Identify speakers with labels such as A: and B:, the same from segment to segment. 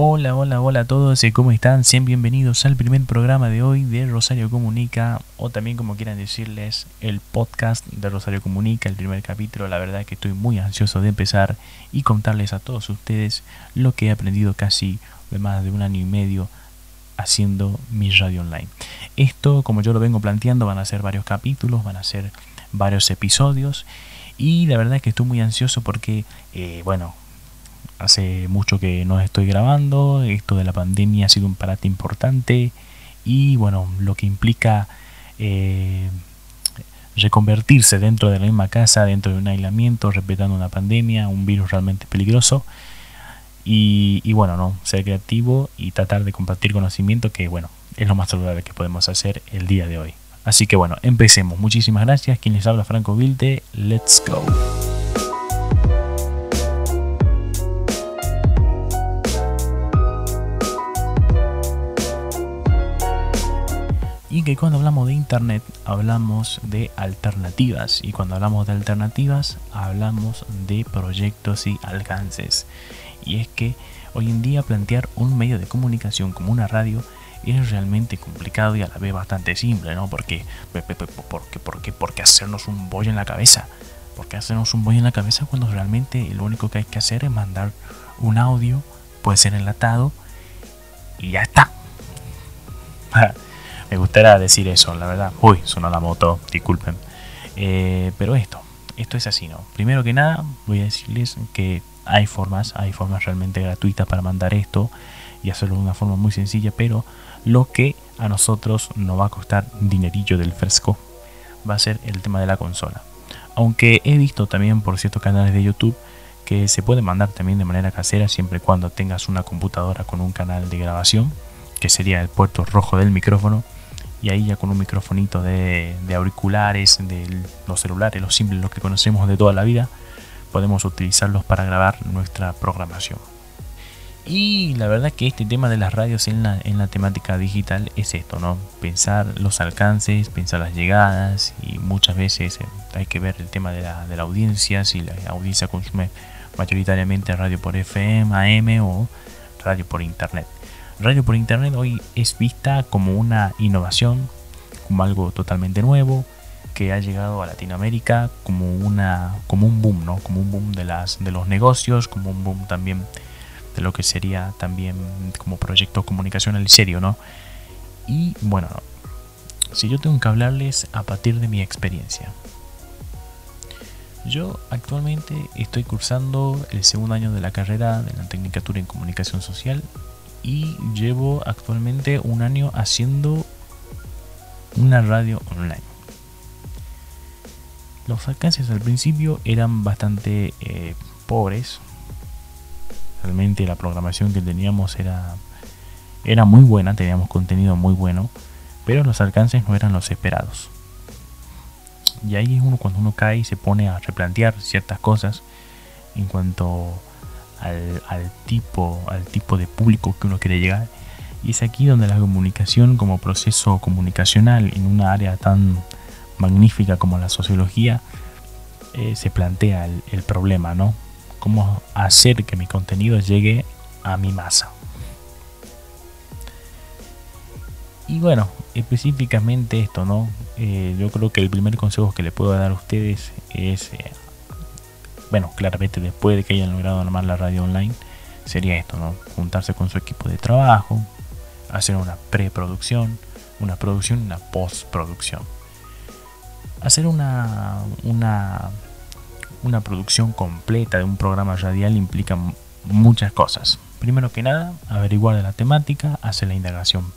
A: Hola, hola, hola a todos, ¿cómo están? Sean bienvenidos al primer programa de hoy de Rosario Comunica, o también como quieran decirles, el podcast de Rosario Comunica, el primer capítulo. La verdad es que estoy muy ansioso de empezar y contarles a todos ustedes lo que he aprendido casi de más de un año y medio haciendo mi radio online. Esto, como yo lo vengo planteando, van a ser varios capítulos, van a ser varios episodios, y la verdad es que estoy muy ansioso porque, eh, bueno, hace mucho que no estoy grabando, esto de la pandemia ha sido un parate importante y bueno, lo que implica eh, reconvertirse dentro de la misma casa, dentro de un aislamiento, respetando una pandemia, un virus realmente peligroso. Y, bueno, no, ser creativo y tratar de compartir conocimiento que bueno, es lo más saludable que podemos hacer el día de hoy. Así que bueno, empecemos. Muchísimas gracias. Quien les habla Franco Vilte. Let's go. Que cuando hablamos de internet hablamos de alternativas y cuando hablamos de alternativas hablamos de proyectos y alcances y es que hoy en día plantear un medio de comunicación como una radio es realmente complicado y a la vez bastante simple, ¿no? Porque, porque, porque, porque hacernos un bollo en la cabeza. Porque hacernos un bollo en la cabeza cuando realmente lo único que hay que hacer es mandar un audio, puede ser enlatado, y ya está. Me gustaría decir eso, la verdad. Uy, sonó la moto, disculpen. Eh, pero esto, esto es así, ¿no? Primero que nada, voy a decirles que hay formas, hay formas realmente gratuitas para mandar esto y hacerlo de una forma muy sencilla, pero lo que a nosotros nos va a costar dinerillo del fresco va a ser el tema de la consola. Aunque he visto también por ciertos canales de YouTube que se puede mandar también de manera casera siempre y cuando tengas una computadora con un canal de grabación, que sería el puerto rojo del micrófono y ahí ya con un microfonito de, auriculares, de los celulares, los simples, los que conocemos de toda la vida, podemos utilizarlos para grabar nuestra programación. Y la verdad que este tema de las radios en la, en la temática digital es esto, ¿no? Pensar los alcances, pensar las llegadas y muchas veces eh, hay que ver el tema de la, de la audiencia, si la audiencia consume mayoritariamente radio por FM, AM o radio por internet radio por internet hoy es vista como una innovación, como algo totalmente nuevo que ha llegado a Latinoamérica como una como un boom, ¿no? Como un boom de las de los negocios, como un boom también de lo que sería también como proyecto comunicacional serio, ¿no? Y bueno, si yo tengo que hablarles a partir de mi experiencia. Yo actualmente estoy cursando el segundo año de la carrera de la Tecnicatura en Comunicación Social y llevo actualmente un año haciendo una radio online. Los alcances al principio eran bastante eh, pobres. Realmente la programación que teníamos era, era muy buena, teníamos contenido muy bueno, pero los alcances no eran los esperados. Y ahí es uno cuando uno cae y se pone a replantear ciertas cosas en cuanto al, tipo, al tipo de público que uno quiere llegar. Y es aquí donde la comunicación como proceso comunicacional en una área tan magnífica como la sociología eh, se plantea el, problema, ¿no? Cómo hacer que mi contenido llegue a mi masa. Y bueno, específicamente esto, ¿no? Eh, yo creo que el primer consejo que le puedo dar a ustedes es eh, bueno, claramente después de que hayan logrado armar la radio online, sería esto, ¿no? Juntarse con su equipo de trabajo, hacer una preproducción, una producción y una postproducción. Hacer una, una, una producción completa de un programa radial implica muchas cosas. Primero que nada, averiguar de la temática, hacer la indagación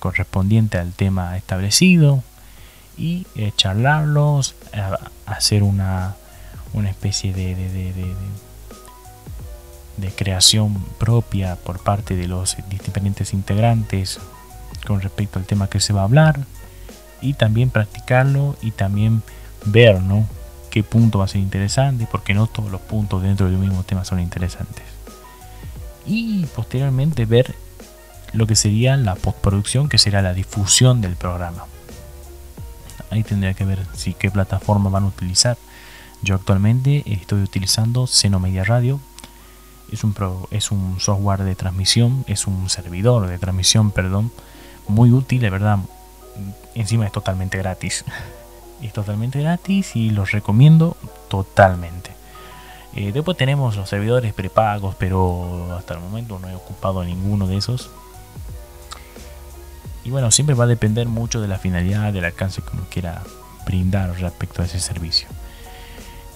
A: correspondiente al tema establecido y eh, charlarlos, eh, hacer una una especie de, de, de, creación propia por parte de los diferentes integrantes con respecto al tema que se va a hablar y también practicarlo y también ver ¿no? qué punto va a ser interesante porque no todos los puntos dentro del mismo tema son interesantes. Y posteriormente ver lo que sería la postproducción que será la difusión del programa. Ahí tendría que ver si qué plataforma van a utilizar yo actualmente estoy utilizando Seno Media Radio. es un, es un software de transmisión, es un servidor de transmisión, perdón, muy útil, de verdad. Encima es totalmente gratis. es totalmente gratis y los recomiendo totalmente. Eh, después tenemos los servidores prepagos, pero hasta el momento no he ocupado ninguno de esos. Y bueno, siempre va a depender mucho de la finalidad, del alcance que uno quiera brindar respecto a ese servicio.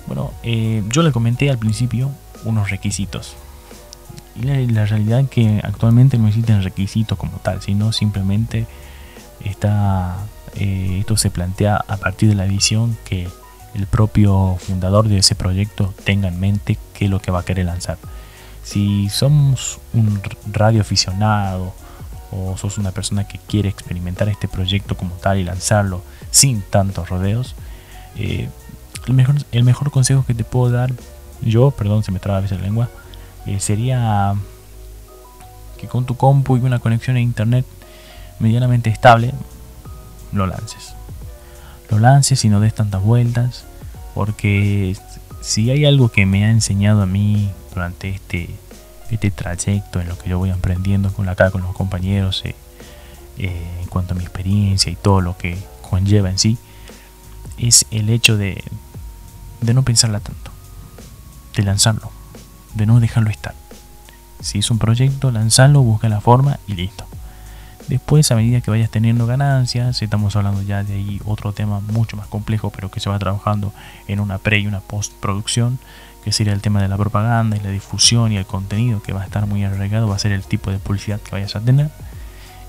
A: Bueno, eh, yo le comenté al principio unos requisitos. Y la, realidad es que actualmente no existen requisitos como tal, sino simplemente está, eh, esto se plantea a partir de la visión que el propio fundador de ese proyecto tenga en mente qué es lo que va a querer lanzar. Si somos un radio aficionado o sos una persona que quiere experimentar este proyecto como tal y lanzarlo sin tantos rodeos, eh, el, mejor, el mejor consejo que te puedo dar, yo, perdón, se me traba a veces la lengua, eh, sería que con tu compu y una conexión a internet medianamente estable, lo lances. Lo lances y no des tantas vueltas, porque si hay algo que me ha enseñado a mí durante este este trayecto en lo que yo voy aprendiendo con acá con los compañeros eh, eh, en cuanto a mi experiencia y todo lo que conlleva en sí es el hecho de, de no pensarla tanto de lanzarlo de no dejarlo estar si es un proyecto lanzarlo busca la forma y listo después a medida que vayas teniendo ganancias estamos hablando ya de ahí otro tema mucho más complejo pero que se va trabajando en una pre y una postproducción que sería el tema de la propaganda y la difusión y el contenido que va a estar muy arraigado, va a ser el tipo de publicidad que vayas a tener.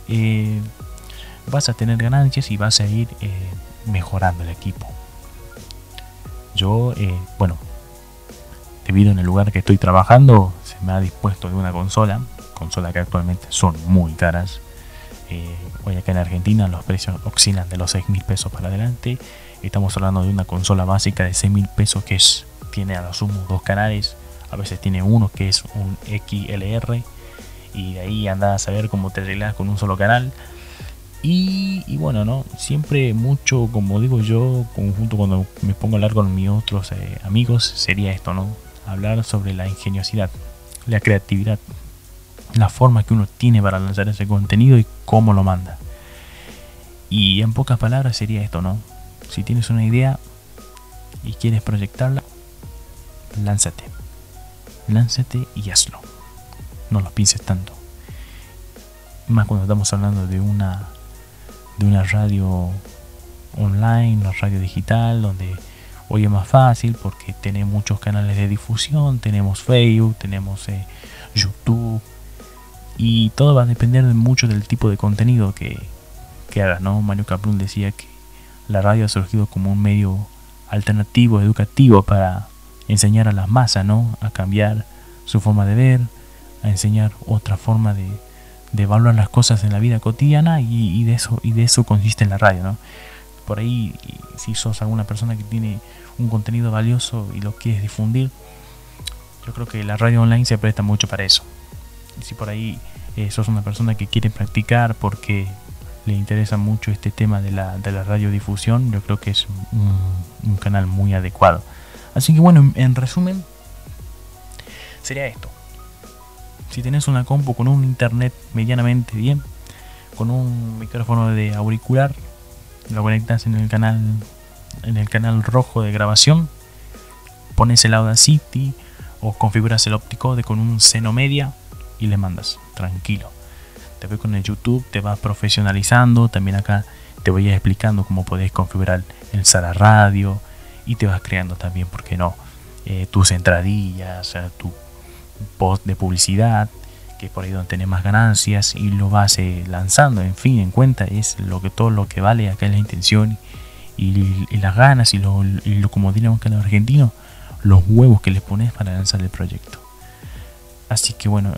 A: Eh, vas a tener ganancias y vas a ir eh, mejorando el equipo. Yo, eh, bueno, debido en el lugar que estoy trabajando, se me ha dispuesto de una consola, consola que actualmente son muy caras. hoy acá en Argentina los precios oscilan de los 6 mil pesos para adelante. Estamos hablando de una consola básica de 6 mil pesos que es tiene a lo sumo dos canales, a veces tiene uno que es un XLR y de ahí anda a saber cómo te arreglas con un solo canal. Y, bueno, ¿no? Siempre mucho, como digo yo, conjunto cuando me pongo a hablar con mis otros eh, amigos, sería esto, ¿no? Hablar sobre la ingeniosidad, la creatividad, la forma que uno tiene para lanzar ese contenido y cómo lo manda. Y en pocas palabras sería esto, ¿no? Si tienes una idea y quieres proyectarla, lánzate. Lánzate y hazlo. No lo pienses tanto. Más cuando estamos hablando de una de una radio online, una radio digital, donde hoy es más fácil porque tenemos muchos canales de difusión, tenemos Facebook, tenemos eh, YouTube y todo va a depender mucho del tipo de contenido que, que hagas, ¿no? Mario Caprún decía que la radio ha surgido como un medio alternativo, educativo para enseñar a las masas, ¿no? A cambiar su forma de ver, a enseñar otra forma de, de evaluar las cosas en la vida cotidiana y, de eso y de eso consiste en la radio, ¿no? Por ahí, si sos alguna persona que tiene un contenido valioso y lo quieres difundir, yo creo que la radio online se presta mucho para eso. Si por ahí eh, sos una persona que quiere practicar porque le interesa mucho este tema de la, de la radiodifusión, yo creo que es un canal muy adecuado. Así que bueno, en resumen, sería esto. Si tenés una compu con un internet medianamente bien, con un micrófono de auricular, lo conectas en el canal en el canal rojo de grabación, pones el Audacity o configuras el de con un seno media y le mandas, tranquilo. Después con el YouTube te vas profesionalizando, también acá te voy explicando cómo podés configurar el Sala Radio, y te vas creando también, ¿por qué no? Eh, tus entradillas, tu post de publicidad, que es por ahí donde tenés más ganancias y lo vas eh, lanzando, en fin, en cuenta es lo que todo lo que vale acá es la intención y, las ganas y lo, como diríamos que en argentino, los huevos que le pones para lanzar el proyecto. Así que bueno,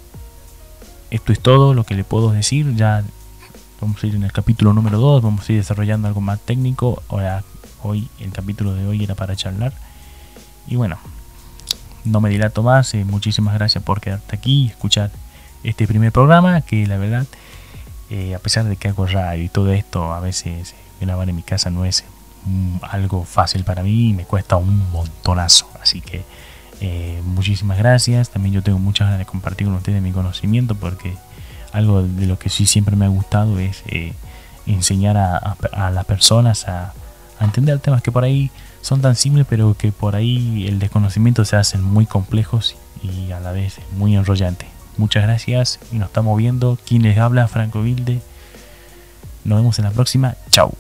A: esto es todo lo que le puedo decir. Ya vamos a ir en el capítulo número 2, vamos a ir desarrollando algo más técnico. Ahora Hoy, el capítulo de hoy era para charlar. Y bueno, no me dilato más. Eh, muchísimas gracias por quedarte aquí y escuchar este primer programa. Que la verdad, eh, a pesar de que hago radio y todo esto, a veces grabar en mi casa no es mm, algo fácil para mí y me cuesta un montonazo. Así que Eh, muchísimas gracias. También yo tengo muchas ganas de compartir con ustedes mi conocimiento porque algo de lo que sí siempre me ha gustado es eh, enseñar a, las personas a, a, entender temas que por ahí son tan simples pero que por ahí el desconocimiento se hacen muy complejos y a la vez muy enrollante. Muchas gracias y nos estamos viendo. Quien les habla, Franco Vilde. Nos vemos en la próxima. Chao.